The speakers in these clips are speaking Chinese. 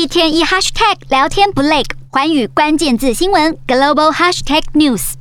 一天一 hashtag 聊天不累，寰宇关键字新闻 global hashtag news。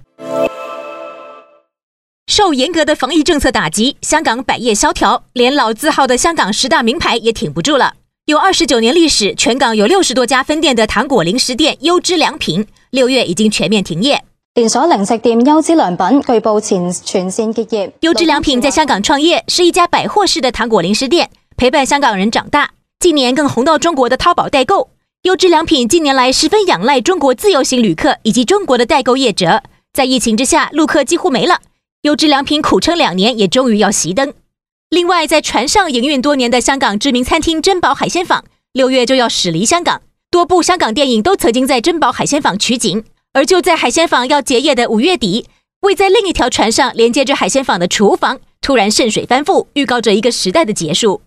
受严格的防疫政策打击，香港百业萧条，连老字号的香港十大名牌也挺不住了。有二十九年历史，全港有六十多家分店的糖果零食店优之良品，六月已经全面停业。连锁零食店优之良品据报前全线结业。优之良品在香港创业，是一家百货式的糖果零食店，陪伴香港人长大。近年更红到中国的淘宝代购。优质良品近年来十分仰赖中国自由行旅客以及中国的代购业者，在疫情之下，陆客几乎没了。优质良品苦撑两年，也终于要熄灯。另外，在船上营运多年的香港知名餐厅珍宝海鲜舫，六月就要驶离香港。多部香港电影都曾经在珍宝海鲜舫取景。而就在海鲜舫要结业的五月底，位在另一条船上连接着海鲜舫的厨房突然渗水翻覆，预告着一个时代的结束。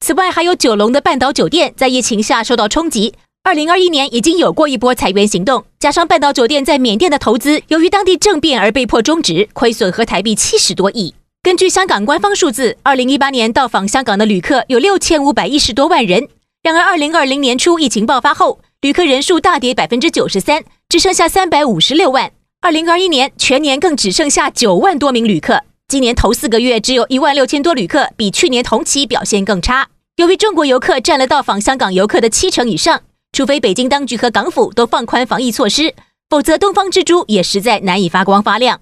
此外，还有九龙的半岛酒店在疫情下受到冲击。二零二一年已经有过一波裁员行动，加上半岛酒店在缅甸的投资，由于当地政变而被迫终止，亏损合台币七十多亿。根据香港官方数字，二零一八年到访香港的旅客有六千五百一十多万人。然而，二零二零年初疫情爆发后，旅客人数大跌百分之九十三，只剩下三百五十六万。二零二一年全年更只剩下九万多名旅客。今年头四个月只有一万六千多旅客，比去年同期表现更差。由于中国游客占了到访香港游客的七成以上。除非北京当局和港府都放宽防疫措施，否则东方之珠也实在难以发光发亮。